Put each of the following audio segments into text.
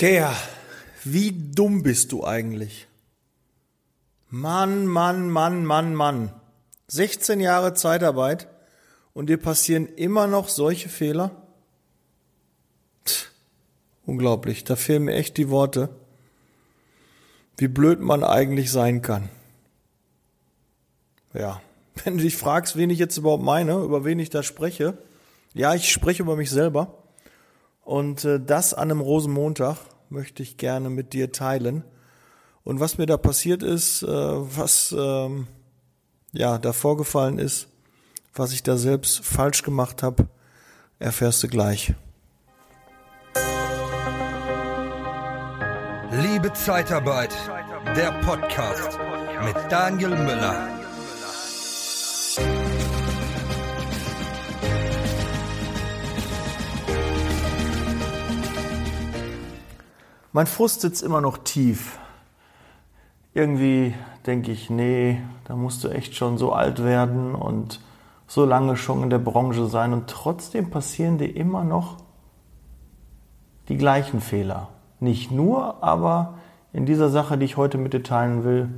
Kea, wie dumm bist du eigentlich? Mann, Mann, Mann, Mann, Mann. 16 Jahre Zeitarbeit und dir passieren immer noch solche Fehler? Tch, unglaublich, da fehlen mir echt die Worte. Wie blöd man eigentlich sein kann. Ja, wenn du dich fragst, wen ich jetzt überhaupt meine, über wen ich da spreche. Ja, ich spreche über mich selber. Und äh, das an einem Rosenmontag möchte ich gerne mit dir teilen. Und was mir da passiert ist, äh, was ähm, ja da vorgefallen ist, was ich da selbst falsch gemacht habe, erfährst du gleich. Liebe Zeitarbeit, der Podcast mit Daniel Müller. Mein Frust sitzt immer noch tief. Irgendwie denke ich, nee, da musst du echt schon so alt werden und so lange schon in der Branche sein und trotzdem passieren dir immer noch die gleichen Fehler. Nicht nur, aber in dieser Sache, die ich heute mit dir teilen will,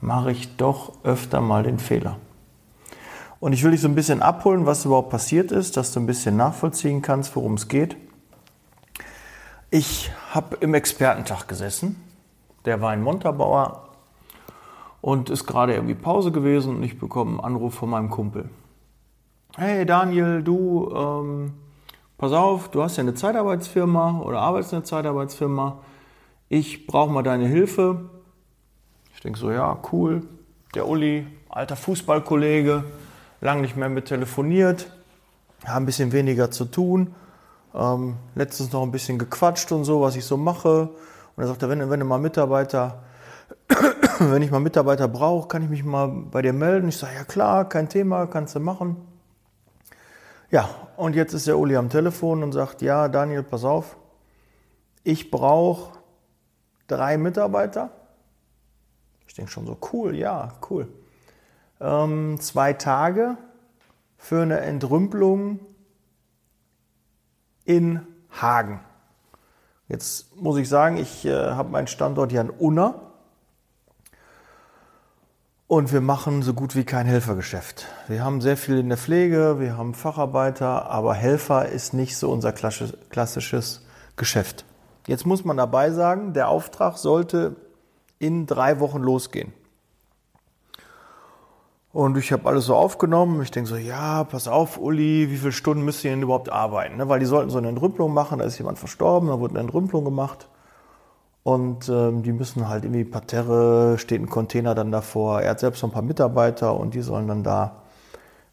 mache ich doch öfter mal den Fehler. Und ich will dich so ein bisschen abholen, was überhaupt passiert ist, dass du ein bisschen nachvollziehen kannst, worum es geht. Ich habe im Expertentag gesessen. Der war ein Montabauer und ist gerade irgendwie Pause gewesen und ich bekomme einen Anruf von meinem Kumpel. Hey Daniel, du, ähm, pass auf, du hast ja eine Zeitarbeitsfirma oder arbeitest in einer Zeitarbeitsfirma. Ich brauche mal deine Hilfe. Ich denke so, ja, cool. Der Uli, alter Fußballkollege, lang nicht mehr mit telefoniert, haben ein bisschen weniger zu tun. Ähm, letztens noch ein bisschen gequatscht und so, was ich so mache. Und er sagte, wenn, wenn du mal Mitarbeiter, wenn ich mal Mitarbeiter brauche, kann ich mich mal bei dir melden. Ich sage, ja klar, kein Thema, kannst du machen. Ja, und jetzt ist der Uli am Telefon und sagt, ja, Daniel, pass auf, ich brauche drei Mitarbeiter. Ich denke schon so, cool, ja, cool. Ähm, zwei Tage für eine Entrümpelung in Hagen. Jetzt muss ich sagen, ich äh, habe meinen Standort hier in Unna und wir machen so gut wie kein Helfergeschäft. Wir haben sehr viel in der Pflege, wir haben Facharbeiter, aber Helfer ist nicht so unser klassisches Geschäft. Jetzt muss man dabei sagen, der Auftrag sollte in drei Wochen losgehen. Und ich habe alles so aufgenommen. Ich denke so, ja, pass auf, Uli, wie viele Stunden müsst ihr denn überhaupt arbeiten? Ne? Weil die sollten so eine Entrümpelung machen, da ist jemand verstorben, da wurde eine Entrümpelung gemacht. Und ähm, die müssen halt irgendwie Parterre, steht ein Container dann davor. Er hat selbst noch ein paar Mitarbeiter und die sollen dann da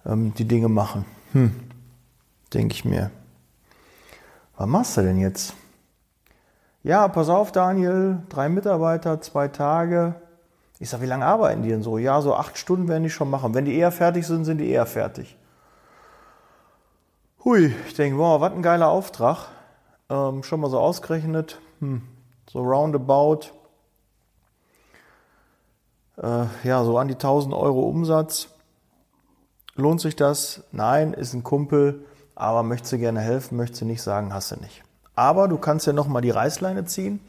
ähm, die Dinge machen. Hm, denke ich mir. Was machst du denn jetzt? Ja, pass auf, Daniel, drei Mitarbeiter, zwei Tage. Ich sage, wie lange arbeiten die denn so? Ja, so acht Stunden werden die schon machen. Wenn die eher fertig sind, sind die eher fertig. Hui, ich denke, wow, was ein geiler Auftrag. Ähm, schon mal so ausgerechnet, hm, so roundabout, äh, ja, so an die 1000 Euro Umsatz. Lohnt sich das? Nein, ist ein Kumpel, aber möchte du gerne helfen, möchte nicht sagen, hast du nicht. Aber du kannst ja nochmal die Reißleine ziehen.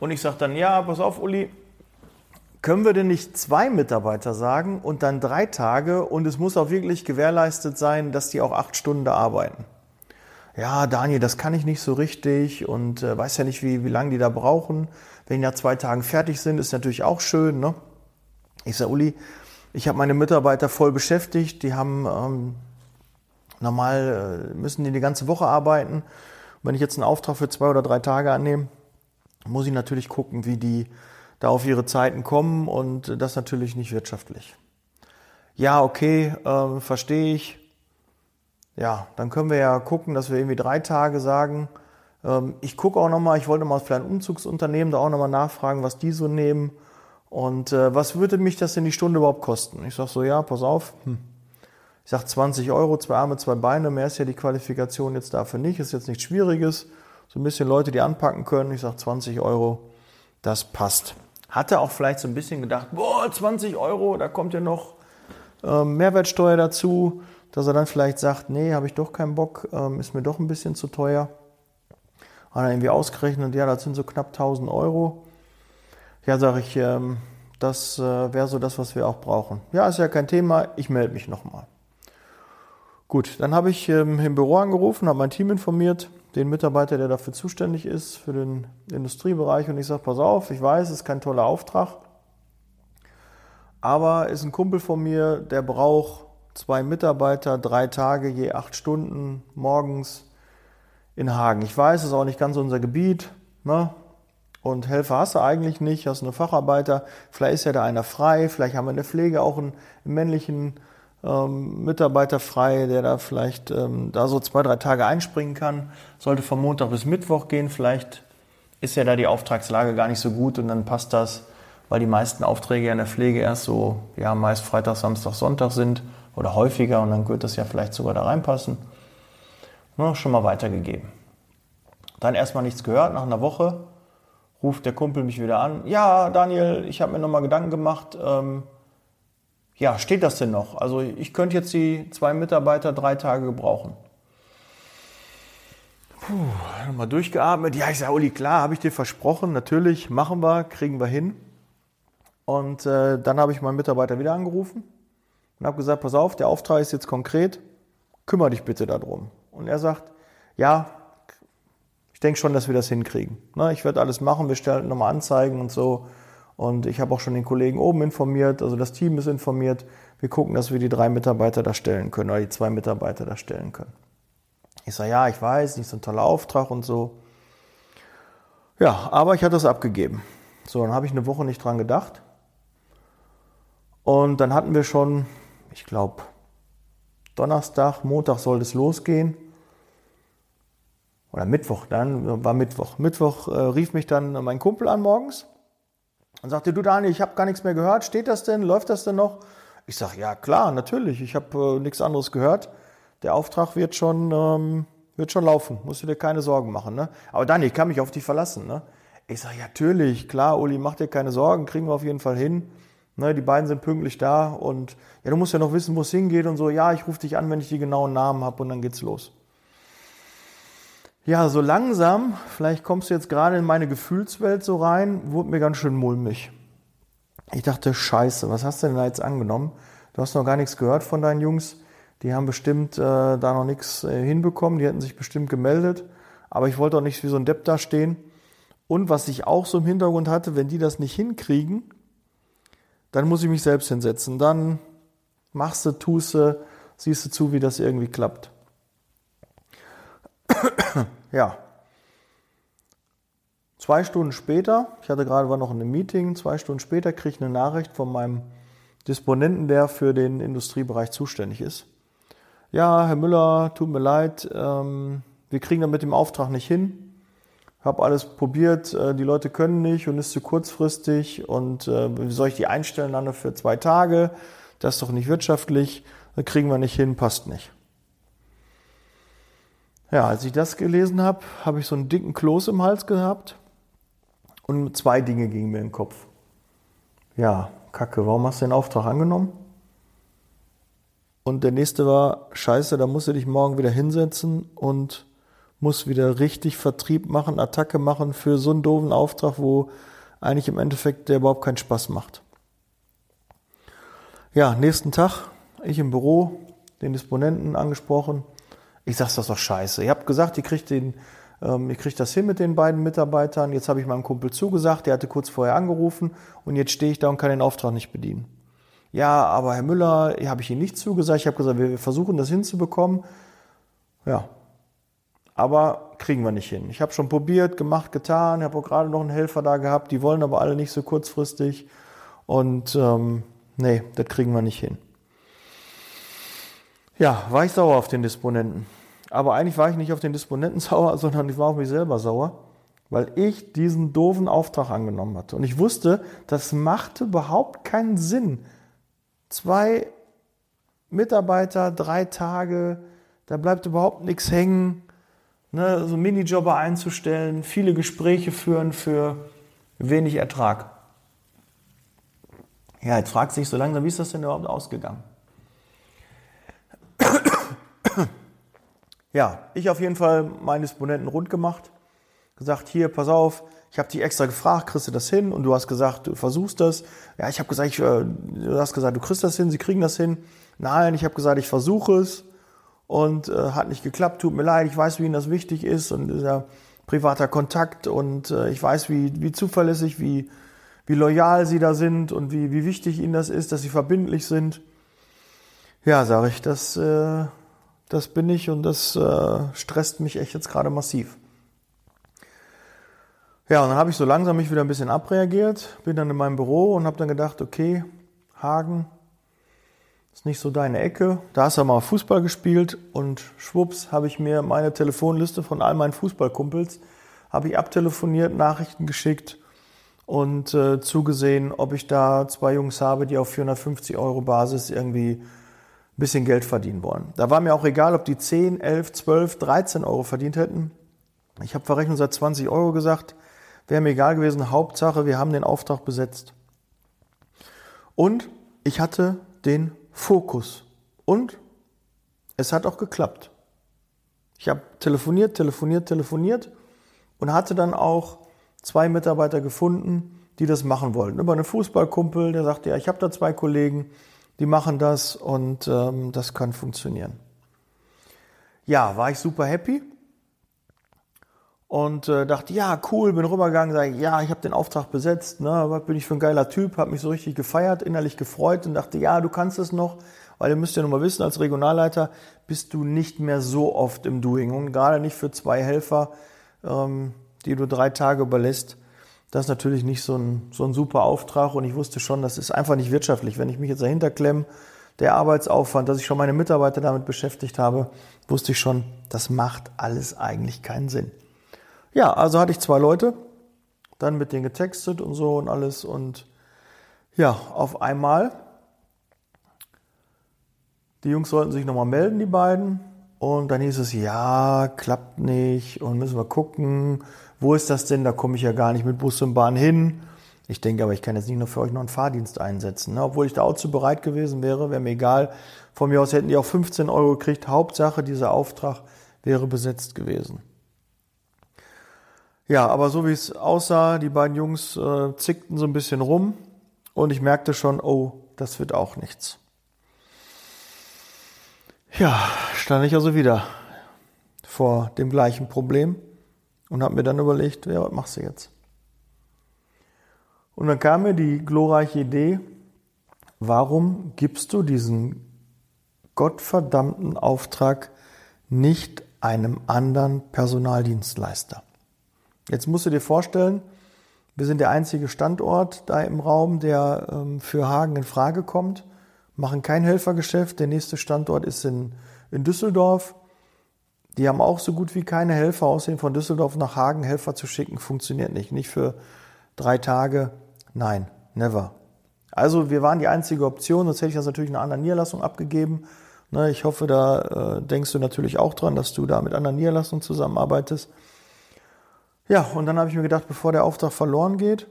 Und ich sage dann, ja, pass auf, Uli, können wir denn nicht zwei Mitarbeiter sagen und dann drei Tage und es muss auch wirklich gewährleistet sein, dass die auch acht Stunden arbeiten? Ja, Daniel, das kann ich nicht so richtig und äh, weiß ja nicht, wie, wie lange die da brauchen. Wenn die nach zwei Tagen fertig sind, ist natürlich auch schön. Ne? Ich sage, Uli, ich habe meine Mitarbeiter voll beschäftigt, die haben ähm, normal, äh, müssen die die ganze Woche arbeiten. Und wenn ich jetzt einen Auftrag für zwei oder drei Tage annehme, muss ich natürlich gucken, wie die da auf ihre Zeiten kommen und das natürlich nicht wirtschaftlich. Ja, okay, äh, verstehe ich. Ja, dann können wir ja gucken, dass wir irgendwie drei Tage sagen. Ähm, ich gucke auch nochmal, ich wollte mal vielleicht ein Umzugsunternehmen da auch nochmal nachfragen, was die so nehmen. Und äh, was würde mich das in die Stunde überhaupt kosten? Ich sage so, ja, pass auf. Hm. Ich sage 20 Euro, zwei Arme, zwei Beine, mehr ist ja die Qualifikation jetzt dafür nicht, ist jetzt nichts Schwieriges. So ein bisschen Leute, die anpacken können. Ich sage 20 Euro, das passt. Hatte auch vielleicht so ein bisschen gedacht, boah, 20 Euro, da kommt ja noch ähm, Mehrwertsteuer dazu, dass er dann vielleicht sagt, nee, habe ich doch keinen Bock, ähm, ist mir doch ein bisschen zu teuer. Hat er irgendwie ausgerechnet, ja, das sind so knapp 1000 Euro. Ja, sage ich, ähm, das äh, wäre so das, was wir auch brauchen. Ja, ist ja kein Thema, ich melde mich nochmal. Gut, dann habe ich ähm, im Büro angerufen, habe mein Team informiert, den Mitarbeiter, der dafür zuständig ist, für den Industriebereich. Und ich sage, pass auf, ich weiß, es ist kein toller Auftrag, aber ist ein Kumpel von mir, der braucht zwei Mitarbeiter, drei Tage, je acht Stunden morgens in Hagen. Ich weiß, es ist auch nicht ganz unser Gebiet. Ne? Und Helfer hast du eigentlich nicht, hast nur Facharbeiter. Vielleicht ist ja da einer frei, vielleicht haben wir in der Pflege auch einen, männlichen ähm, Mitarbeiter frei, der da vielleicht ähm, da so zwei, drei Tage einspringen kann. Sollte vom Montag bis Mittwoch gehen. Vielleicht ist ja da die Auftragslage gar nicht so gut und dann passt das, weil die meisten Aufträge in der Pflege erst so, ja, meist Freitag, Samstag, Sonntag sind oder häufiger und dann wird das ja vielleicht sogar da reinpassen. Na, schon mal weitergegeben. Dann erstmal nichts gehört. Nach einer Woche ruft der Kumpel mich wieder an. Ja, Daniel, ich habe mir nochmal Gedanken gemacht. Ähm, ja, steht das denn noch? Also ich könnte jetzt die zwei Mitarbeiter drei Tage gebrauchen. Puh, nochmal durchgeatmet. Ja, ich sage, Uli, klar, habe ich dir versprochen. Natürlich, machen wir, kriegen wir hin. Und äh, dann habe ich meinen Mitarbeiter wieder angerufen und habe gesagt, pass auf, der Auftrag ist jetzt konkret, kümmere dich bitte darum. Und er sagt, ja, ich denke schon, dass wir das hinkriegen. Ne, ich werde alles machen, wir stellen nochmal Anzeigen und so. Und ich habe auch schon den Kollegen oben informiert, also das Team ist informiert. Wir gucken, dass wir die drei Mitarbeiter da stellen können oder die zwei Mitarbeiter da stellen können. Ich sage, ja, ich weiß, nicht so ein toller Auftrag und so. Ja, aber ich hatte das abgegeben. So, dann habe ich eine Woche nicht dran gedacht. Und dann hatten wir schon, ich glaube, Donnerstag, Montag sollte es losgehen. Oder Mittwoch, dann war Mittwoch. Mittwoch äh, rief mich dann mein Kumpel an morgens und sagte, du Daniel, ich habe gar nichts mehr gehört. Steht das denn? Läuft das denn noch? Ich sage, ja klar, natürlich. Ich habe äh, nichts anderes gehört. Der Auftrag wird schon, ähm, wird schon laufen. Musst du dir keine Sorgen machen. Ne? Aber Daniel, ich kann mich auf dich verlassen. Ne? Ich sage, ja natürlich, klar, Uli, mach dir keine Sorgen, kriegen wir auf jeden Fall hin. Ne, die beiden sind pünktlich da und ja, du musst ja noch wissen, wo es hingeht und so. Ja, ich rufe dich an, wenn ich die genauen Namen habe und dann geht's los. Ja, so langsam, vielleicht kommst du jetzt gerade in meine Gefühlswelt so rein, wurde mir ganz schön mulmig. Ich dachte, scheiße, was hast du denn da jetzt angenommen? Du hast noch gar nichts gehört von deinen Jungs. Die haben bestimmt äh, da noch nichts äh, hinbekommen, die hätten sich bestimmt gemeldet. Aber ich wollte auch nicht wie so ein Depp da stehen. Und was ich auch so im Hintergrund hatte, wenn die das nicht hinkriegen, dann muss ich mich selbst hinsetzen. Dann machst du, tust du, siehst du zu, wie das irgendwie klappt. Ja. Zwei Stunden später, ich hatte gerade war noch in einem Meeting, zwei Stunden später kriege ich eine Nachricht von meinem Disponenten, der für den Industriebereich zuständig ist. Ja, Herr Müller, tut mir leid, ähm, wir kriegen das mit dem Auftrag nicht hin habe alles probiert, äh, die Leute können nicht und ist zu kurzfristig und äh, wie soll ich die einstellen dann für zwei Tage? Das ist doch nicht wirtschaftlich, das kriegen wir nicht hin, passt nicht. Ja, als ich das gelesen habe, habe ich so einen dicken Kloß im Hals gehabt und zwei Dinge gingen mir in den Kopf. Ja, Kacke, warum hast du den Auftrag angenommen? Und der nächste war, scheiße, da musst du dich morgen wieder hinsetzen und muss wieder richtig Vertrieb machen, Attacke machen für so einen doofen Auftrag, wo eigentlich im Endeffekt der überhaupt keinen Spaß macht. Ja, nächsten Tag, ich im Büro, den Disponenten angesprochen. Ich sag, das doch scheiße. Ihr habt gesagt, ihr kriegt den, ähm, ihr kriegt das hin mit den beiden Mitarbeitern. Jetzt habe ich meinem Kumpel zugesagt, der hatte kurz vorher angerufen und jetzt stehe ich da und kann den Auftrag nicht bedienen. Ja, aber Herr Müller, habe ich Ihnen nicht zugesagt. Ich habe gesagt, wir versuchen das hinzubekommen. Ja, aber kriegen wir nicht hin. Ich habe schon probiert, gemacht, getan, habe auch gerade noch einen Helfer da gehabt, die wollen aber alle nicht so kurzfristig und ähm, nee, das kriegen wir nicht hin. Ja, war ich sauer auf den Disponenten. Aber eigentlich war ich nicht auf den Disponenten sauer, sondern ich war auf mich selber sauer, weil ich diesen doofen Auftrag angenommen hatte. Und ich wusste, das machte überhaupt keinen Sinn. Zwei Mitarbeiter, drei Tage, da bleibt überhaupt nichts hängen ne, so Minijobber einzustellen, viele Gespräche führen für wenig Ertrag. Ja, jetzt fragt sich so langsam, wie ist das denn überhaupt ausgegangen? Ja, ich auf jeden Fall meine Disponenten rund gemacht, gesagt, hier, pass auf, ich habe dich extra gefragt, kriegst du das hin? Und du hast gesagt, du versuchst das. Ja, ich habe gesagt, ich, äh, du hast gesagt, du kriegst das hin, sie kriegen das hin. Nein, ich habe gesagt, ich versuche es und äh, hat nicht geklappt. Tut mir leid, ich weiß, wie Ihnen das wichtig ist und dieser privater Kontakt und äh, ich weiß, wie, wie zuverlässig, wie, wie loyal Sie da sind und wie, wie wichtig Ihnen das ist, dass Sie verbindlich sind. Ja, sage ich, das, äh, das bin ich und das äh, stresst mich echt jetzt gerade massiv. Ja, und dann habe ich so langsam mich wieder ein bisschen abreagiert, bin dann in meinem Büro und habe dann gedacht, okay, Hagen ist nicht so deine Ecke. Da hast du mal Fußball gespielt und schwupps habe ich mir meine Telefonliste von all meinen Fußballkumpels habe ich abtelefoniert, Nachrichten geschickt und äh, zugesehen, ob ich da zwei Jungs habe, die auf 450 Euro Basis irgendwie ein bisschen Geld verdienen wollen. Da war mir auch egal, ob die 10, 11, 12, 13 Euro verdient hätten. Ich habe Verrechnung seit 20 Euro gesagt. Wäre mir egal gewesen. Hauptsache, wir haben den Auftrag besetzt. Und ich hatte den Fokus. Und es hat auch geklappt. Ich habe telefoniert, telefoniert, telefoniert und hatte dann auch zwei Mitarbeiter gefunden, die das machen wollten. Über einen Fußballkumpel, der sagte, ja, ich habe da zwei Kollegen, die machen das und ähm, das kann funktionieren. Ja, war ich super happy und äh, dachte, ja, cool, bin rübergegangen, sage, ja, ich habe den Auftrag besetzt, ne, was bin ich für ein geiler Typ, habe mich so richtig gefeiert, innerlich gefreut und dachte, ja, du kannst es noch, weil ihr müsst ja nun mal wissen, als Regionalleiter bist du nicht mehr so oft im Doing und gerade nicht für zwei Helfer, ähm, die du drei Tage überlässt. Das ist natürlich nicht so ein, so ein super Auftrag und ich wusste schon, das ist einfach nicht wirtschaftlich. Wenn ich mich jetzt dahinter klemme, der Arbeitsaufwand, dass ich schon meine Mitarbeiter damit beschäftigt habe, wusste ich schon, das macht alles eigentlich keinen Sinn. Ja, also hatte ich zwei Leute, dann mit denen getextet und so und alles und ja, auf einmal, die Jungs sollten sich nochmal melden, die beiden. Und dann hieß es, ja, klappt nicht und müssen wir gucken, wo ist das denn? Da komme ich ja gar nicht mit Bus und Bahn hin. Ich denke aber, ich kann jetzt nicht nur für euch noch einen Fahrdienst einsetzen. Ne? Obwohl ich da auch zu bereit gewesen wäre, wäre mir egal. Von mir aus hätten die auch 15 Euro gekriegt. Hauptsache, dieser Auftrag wäre besetzt gewesen. Ja, aber so wie es aussah, die beiden Jungs äh, zickten so ein bisschen rum und ich merkte schon, oh, das wird auch nichts. Ja, stand ich also wieder vor dem gleichen Problem und habe mir dann überlegt, ja, was machst du jetzt? Und dann kam mir die glorreiche Idee, warum gibst du diesen gottverdammten Auftrag nicht einem anderen Personaldienstleister? Jetzt musst du dir vorstellen, wir sind der einzige Standort da im Raum, der ähm, für Hagen in Frage kommt, machen kein Helfergeschäft. Der nächste Standort ist in, in Düsseldorf. Die haben auch so gut wie keine Helfer. Außerdem von Düsseldorf nach Hagen Helfer zu schicken, funktioniert nicht. Nicht für drei Tage. Nein, never. Also wir waren die einzige Option, sonst hätte ich das natürlich in einer anderen Niederlassung abgegeben. Ne, ich hoffe, da äh, denkst du natürlich auch dran, dass du da mit anderen Niederlassungen zusammenarbeitest. Ja, und dann habe ich mir gedacht, bevor der Auftrag verloren geht,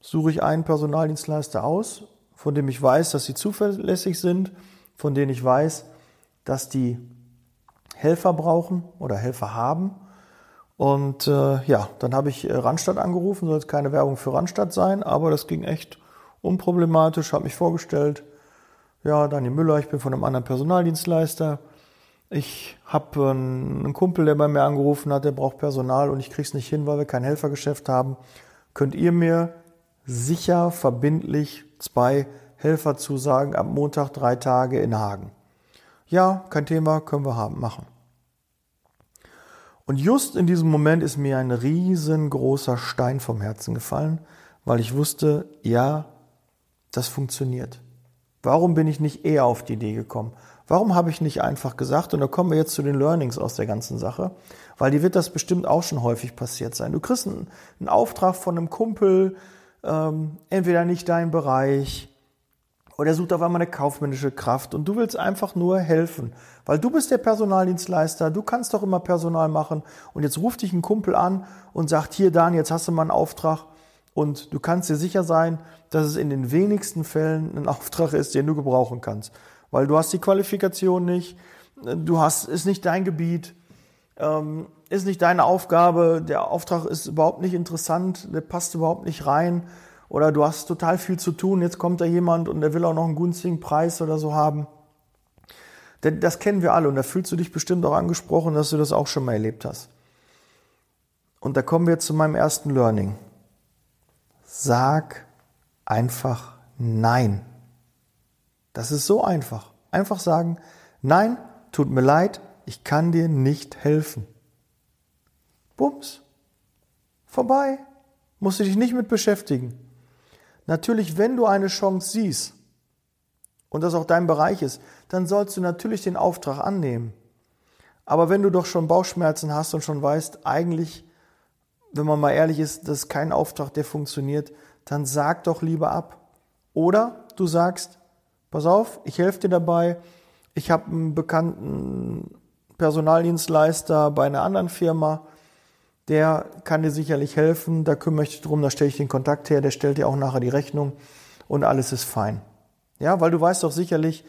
suche ich einen Personaldienstleister aus, von dem ich weiß, dass sie zuverlässig sind, von denen ich weiß, dass die Helfer brauchen oder Helfer haben. Und äh, ja, dann habe ich äh, Randstadt angerufen, soll jetzt keine Werbung für Randstadt sein, aber das ging echt unproblematisch, habe mich vorgestellt. Ja, Daniel Müller, ich bin von einem anderen Personaldienstleister. Ich habe einen Kumpel, der bei mir angerufen hat, der braucht Personal und ich krieg's nicht hin, weil wir kein Helfergeschäft haben. Könnt ihr mir sicher, verbindlich zwei Helfer zusagen ab Montag drei Tage in Hagen? Ja, kein Thema, können wir haben, machen. Und just in diesem Moment ist mir ein riesengroßer Stein vom Herzen gefallen, weil ich wusste, ja, das funktioniert. Warum bin ich nicht eher auf die Idee gekommen? Warum habe ich nicht einfach gesagt, und da kommen wir jetzt zu den Learnings aus der ganzen Sache, weil die wird das bestimmt auch schon häufig passiert sein. Du kriegst einen, einen Auftrag von einem Kumpel, ähm, entweder nicht dein Bereich, oder er sucht auf einmal eine kaufmännische Kraft und du willst einfach nur helfen, weil du bist der Personaldienstleister, du kannst doch immer Personal machen. Und jetzt ruft dich ein Kumpel an und sagt, hier Dan, jetzt hast du mal einen Auftrag. Und du kannst dir sicher sein, dass es in den wenigsten Fällen ein Auftrag ist, den du gebrauchen kannst. Weil du hast die Qualifikation nicht, du hast, ist nicht dein Gebiet. Ähm, ist nicht deine Aufgabe, der Auftrag ist überhaupt nicht interessant, der passt überhaupt nicht rein oder du hast total viel zu tun, jetzt kommt da jemand und der will auch noch einen günstigen Preis oder so haben. Denn das kennen wir alle und da fühlst du dich bestimmt auch angesprochen, dass du das auch schon mal erlebt hast. Und da kommen wir zu meinem ersten Learning. Sag einfach Nein. Das ist so einfach. Einfach sagen, nein, tut mir leid, ich kann dir nicht helfen. Bums. Vorbei. Musst du dich nicht mit beschäftigen. Natürlich, wenn du eine Chance siehst und das auch dein Bereich ist, dann sollst du natürlich den Auftrag annehmen. Aber wenn du doch schon Bauchschmerzen hast und schon weißt, eigentlich, wenn man mal ehrlich ist, das ist kein Auftrag, der funktioniert, dann sag doch lieber ab. Oder du sagst, pass auf, ich helfe dir dabei, ich habe einen bekannten Personaldienstleister bei einer anderen Firma, der kann dir sicherlich helfen, da kümmere ich dich drum, da stelle ich den Kontakt her, der stellt dir auch nachher die Rechnung und alles ist fein. Ja, weil du weißt doch sicherlich,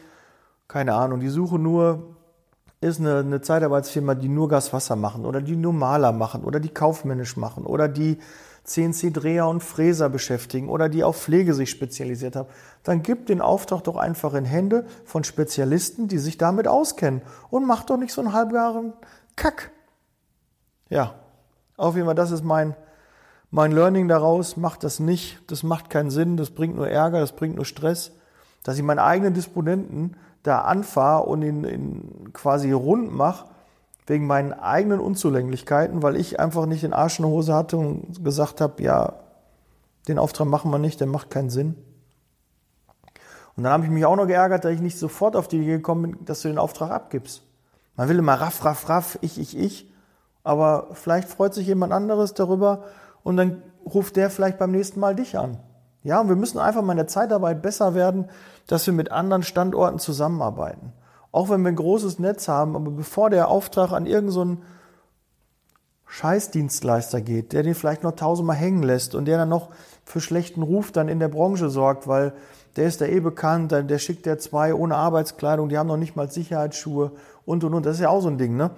keine Ahnung, die Suche nur ist eine, eine Zeitarbeitsfirma, die nur Gaswasser machen oder die nur Maler machen oder die kaufmännisch machen oder die CNC-Dreher und Fräser beschäftigen oder die auf Pflege sich spezialisiert haben, dann gib den Auftrag doch einfach in Hände von Spezialisten, die sich damit auskennen und mach doch nicht so einen halbgaren Kack. Ja, auf jeden Fall, das ist mein, mein Learning daraus. Macht das nicht. Das macht keinen Sinn. Das bringt nur Ärger. Das bringt nur Stress. Dass ich meinen eigenen Disponenten da anfahre und ihn, ihn quasi rund mache, wegen meinen eigenen Unzulänglichkeiten, weil ich einfach nicht den Arsch in der Hose hatte und gesagt habe, ja, den Auftrag machen wir nicht, der macht keinen Sinn. Und dann habe ich mich auch noch geärgert, dass ich nicht sofort auf die Idee gekommen bin, dass du den Auftrag abgibst. Man will immer raff, raff, raff, ich, ich, ich. Aber vielleicht freut sich jemand anderes darüber und dann ruft der vielleicht beim nächsten Mal dich an. Ja, und wir müssen einfach mal in der Zeitarbeit besser werden, dass wir mit anderen Standorten zusammenarbeiten. Auch wenn wir ein großes Netz haben, aber bevor der Auftrag an irgendeinen so Scheißdienstleister geht, der den vielleicht noch tausendmal hängen lässt und der dann noch für schlechten Ruf dann in der Branche sorgt, weil der ist da eh bekannt, der schickt der zwei ohne Arbeitskleidung, die haben noch nicht mal Sicherheitsschuhe und und und. Das ist ja auch so ein Ding, ne?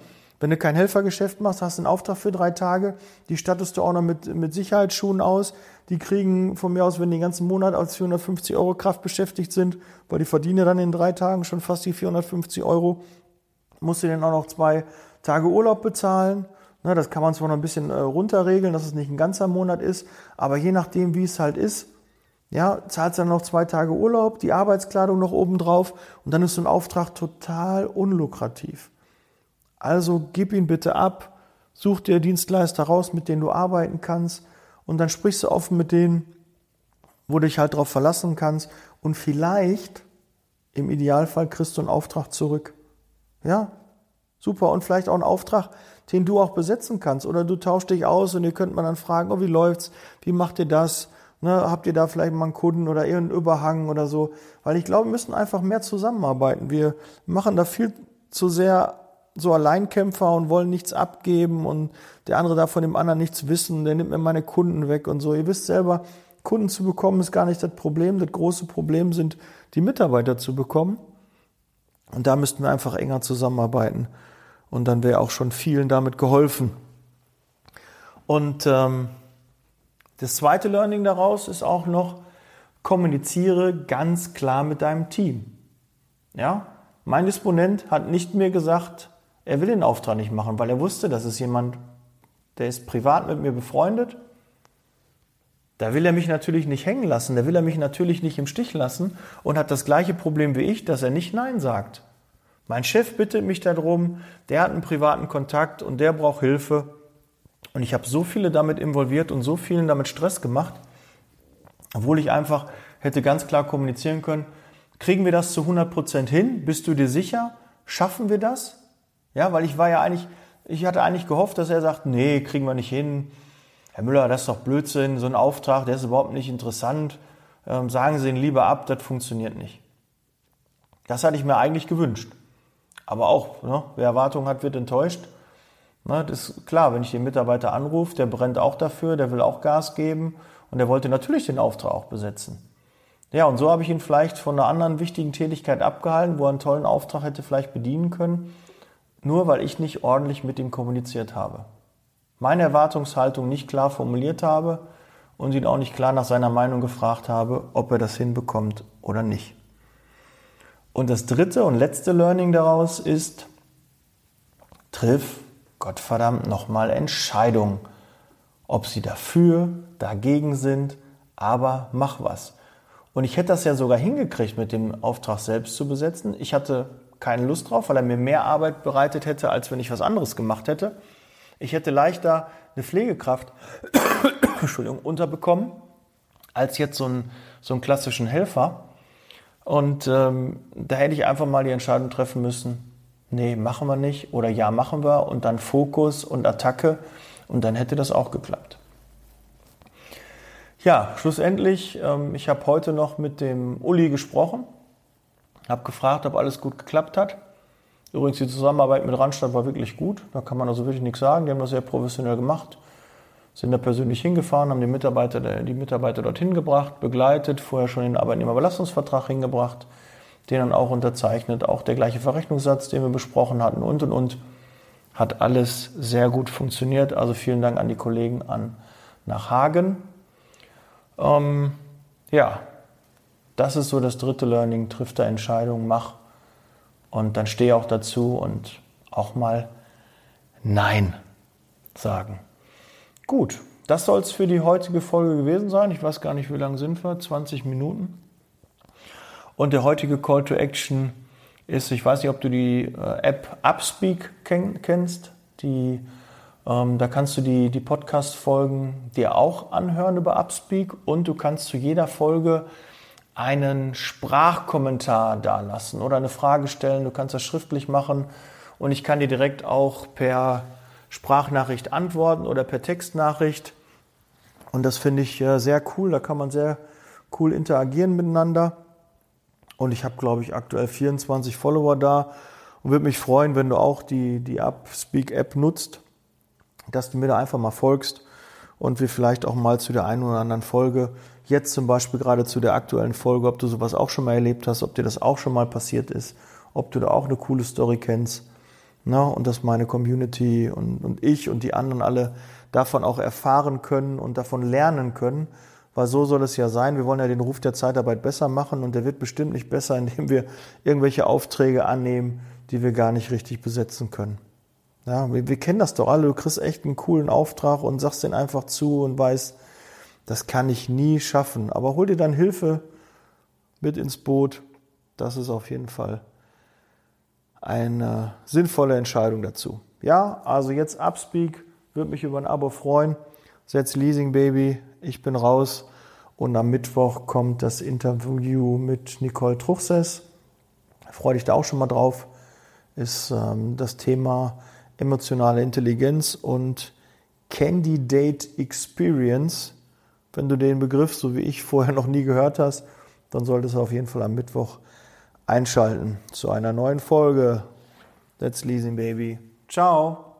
Wenn du kein Helfergeschäft machst, hast du einen Auftrag für drei Tage, die stattest du auch noch mit, mit Sicherheitsschuhen aus. Die kriegen von mir aus, wenn die den ganzen Monat als 450 Euro Kraft beschäftigt sind, weil die verdienen dann in drei Tagen schon fast die 450 Euro, musst du denen auch noch zwei Tage Urlaub bezahlen. Na, das kann man zwar noch ein bisschen äh, runterregeln, dass es nicht ein ganzer Monat ist, aber je nachdem, wie es halt ist, ja, zahlst dann noch zwei Tage Urlaub, die Arbeitskleidung noch oben drauf und dann ist so ein Auftrag total unlukrativ. Also gib ihn bitte ab, such dir Dienstleister raus, mit denen du arbeiten kannst und dann sprichst du offen mit denen, wo du dich halt darauf verlassen kannst und vielleicht im Idealfall kriegst du einen Auftrag zurück. Ja, super und vielleicht auch einen Auftrag, den du auch besetzen kannst oder du tauschst dich aus und ihr könnt man dann fragen, oh, wie läuft's, wie macht ihr das? Ne, habt ihr da vielleicht mal einen Kunden oder irgendeinen Überhang oder so? Weil ich glaube, wir müssen einfach mehr zusammenarbeiten. Wir machen da viel zu sehr so Alleinkämpfer und wollen nichts abgeben und der andere darf von dem anderen nichts wissen, der nimmt mir meine Kunden weg und so. Ihr wisst selber, Kunden zu bekommen ist gar nicht das Problem. Das große Problem sind, die Mitarbeiter zu bekommen. Und da müssten wir einfach enger zusammenarbeiten. Und dann wäre auch schon vielen damit geholfen. Und ähm, das zweite Learning daraus ist auch noch, kommuniziere ganz klar mit deinem Team. Ja, mein Disponent hat nicht mir gesagt, er will den Auftrag nicht machen, weil er wusste, das ist jemand, der ist privat mit mir befreundet. Da will er mich natürlich nicht hängen lassen, da will er mich natürlich nicht im Stich lassen und hat das gleiche Problem wie ich, dass er nicht Nein sagt. Mein Chef bittet mich darum, der hat einen privaten Kontakt und der braucht Hilfe. Und ich habe so viele damit involviert und so vielen damit Stress gemacht, obwohl ich einfach hätte ganz klar kommunizieren können, kriegen wir das zu 100 Prozent hin? Bist du dir sicher? Schaffen wir das? Ja, weil ich war ja eigentlich, ich hatte eigentlich gehofft, dass er sagt, nee, kriegen wir nicht hin. Herr Müller, das ist doch Blödsinn, so ein Auftrag, der ist überhaupt nicht interessant. Ähm, sagen Sie ihn lieber ab, das funktioniert nicht. Das hatte ich mir eigentlich gewünscht. Aber auch, ne, wer Erwartungen hat, wird enttäuscht. Ne, das ist klar, wenn ich den Mitarbeiter anrufe, der brennt auch dafür, der will auch Gas geben und der wollte natürlich den Auftrag auch besetzen. Ja, und so habe ich ihn vielleicht von einer anderen wichtigen Tätigkeit abgehalten, wo er einen tollen Auftrag hätte vielleicht bedienen können nur weil ich nicht ordentlich mit ihm kommuniziert habe. Meine Erwartungshaltung nicht klar formuliert habe und ihn auch nicht klar nach seiner Meinung gefragt habe, ob er das hinbekommt oder nicht. Und das dritte und letzte Learning daraus ist, triff Gottverdammt nochmal Entscheidungen. Ob sie dafür, dagegen sind, aber mach was. Und ich hätte das ja sogar hingekriegt, mit dem Auftrag selbst zu besetzen. Ich hatte keine Lust drauf, weil er mir mehr Arbeit bereitet hätte, als wenn ich was anderes gemacht hätte. Ich hätte leichter eine Pflegekraft Entschuldigung, unterbekommen, als jetzt so einen, so einen klassischen Helfer. Und ähm, da hätte ich einfach mal die Entscheidung treffen müssen, nee, machen wir nicht oder ja, machen wir und dann Fokus und Attacke und dann hätte das auch geklappt. Ja, schlussendlich, ähm, ich habe heute noch mit dem Uli gesprochen, habe gefragt, ob alles gut geklappt hat. Übrigens, die Zusammenarbeit mit Randstadt war wirklich gut, da kann man also wirklich nichts sagen, die haben das sehr professionell gemacht sind da persönlich hingefahren, haben die Mitarbeiter, die Mitarbeiter dorthin gebracht, begleitet, vorher schon den Arbeitnehmerbelastungsvertrag hingebracht, den dann auch unterzeichnet, auch der gleiche Verrechnungssatz, den wir besprochen hatten und und und. Hat alles sehr gut funktioniert. Also vielen Dank an die Kollegen an nach Hagen. Ähm, ja, das ist so das dritte Learning. Triff da Entscheidungen, mach und dann stehe auch dazu und auch mal Nein sagen. Gut, das soll es für die heutige Folge gewesen sein. Ich weiß gar nicht, wie lange sind wir? 20 Minuten. Und der heutige Call to Action ist, ich weiß nicht, ob du die äh, App Upspeak kenn kennst. Die, ähm, da kannst du die, die Podcast-Folgen dir auch anhören über Upspeak und du kannst zu jeder Folge einen Sprachkommentar dalassen oder eine Frage stellen. Du kannst das schriftlich machen und ich kann dir direkt auch per Sprachnachricht antworten oder per Textnachricht. Und das finde ich äh, sehr cool. Da kann man sehr cool interagieren miteinander. Und ich habe, glaube ich, aktuell 24 Follower da und würde mich freuen, wenn du auch die, die Upspeak-App nutzt, dass du mir da einfach mal folgst und wir vielleicht auch mal zu der einen oder anderen Folge, jetzt zum Beispiel gerade zu der aktuellen Folge, ob du sowas auch schon mal erlebt hast, ob dir das auch schon mal passiert ist, ob du da auch eine coole Story kennst Ne? Und dass meine Community und, und ich und die anderen alle davon auch erfahren können und davon lernen können. Weil so soll es ja sein. Wir wollen ja den Ruf der Zeitarbeit besser machen und der wird bestimmt nicht besser, indem wir irgendwelche Aufträge annehmen, die wir gar nicht richtig besetzen können. Ja, wir, wir kennen das doch alle. Du kriegst echt einen coolen Auftrag und sagst den einfach zu und weißt, das kann ich nie schaffen. Aber hol dir dann Hilfe mit ins Boot. Das ist auf jeden Fall eine sinnvolle Entscheidung dazu. Ja, also jetzt Upspeak, würde mich über ein Abo freuen. Setz Leasing Baby, ich bin raus. Und am Mittwoch kommt das Interview mit Nicole Truchsess. Freue dich da auch schon mal drauf. Ist ähm, das Thema emotionale Intelligenz und Candidate Experience. Wenn du den Begriff, so wie ich, vorher noch nie gehört hast, dann solltest du auf jeden Fall am Mittwoch einschalten zu einer neuen Folge That's Leasing Baby. Ciao.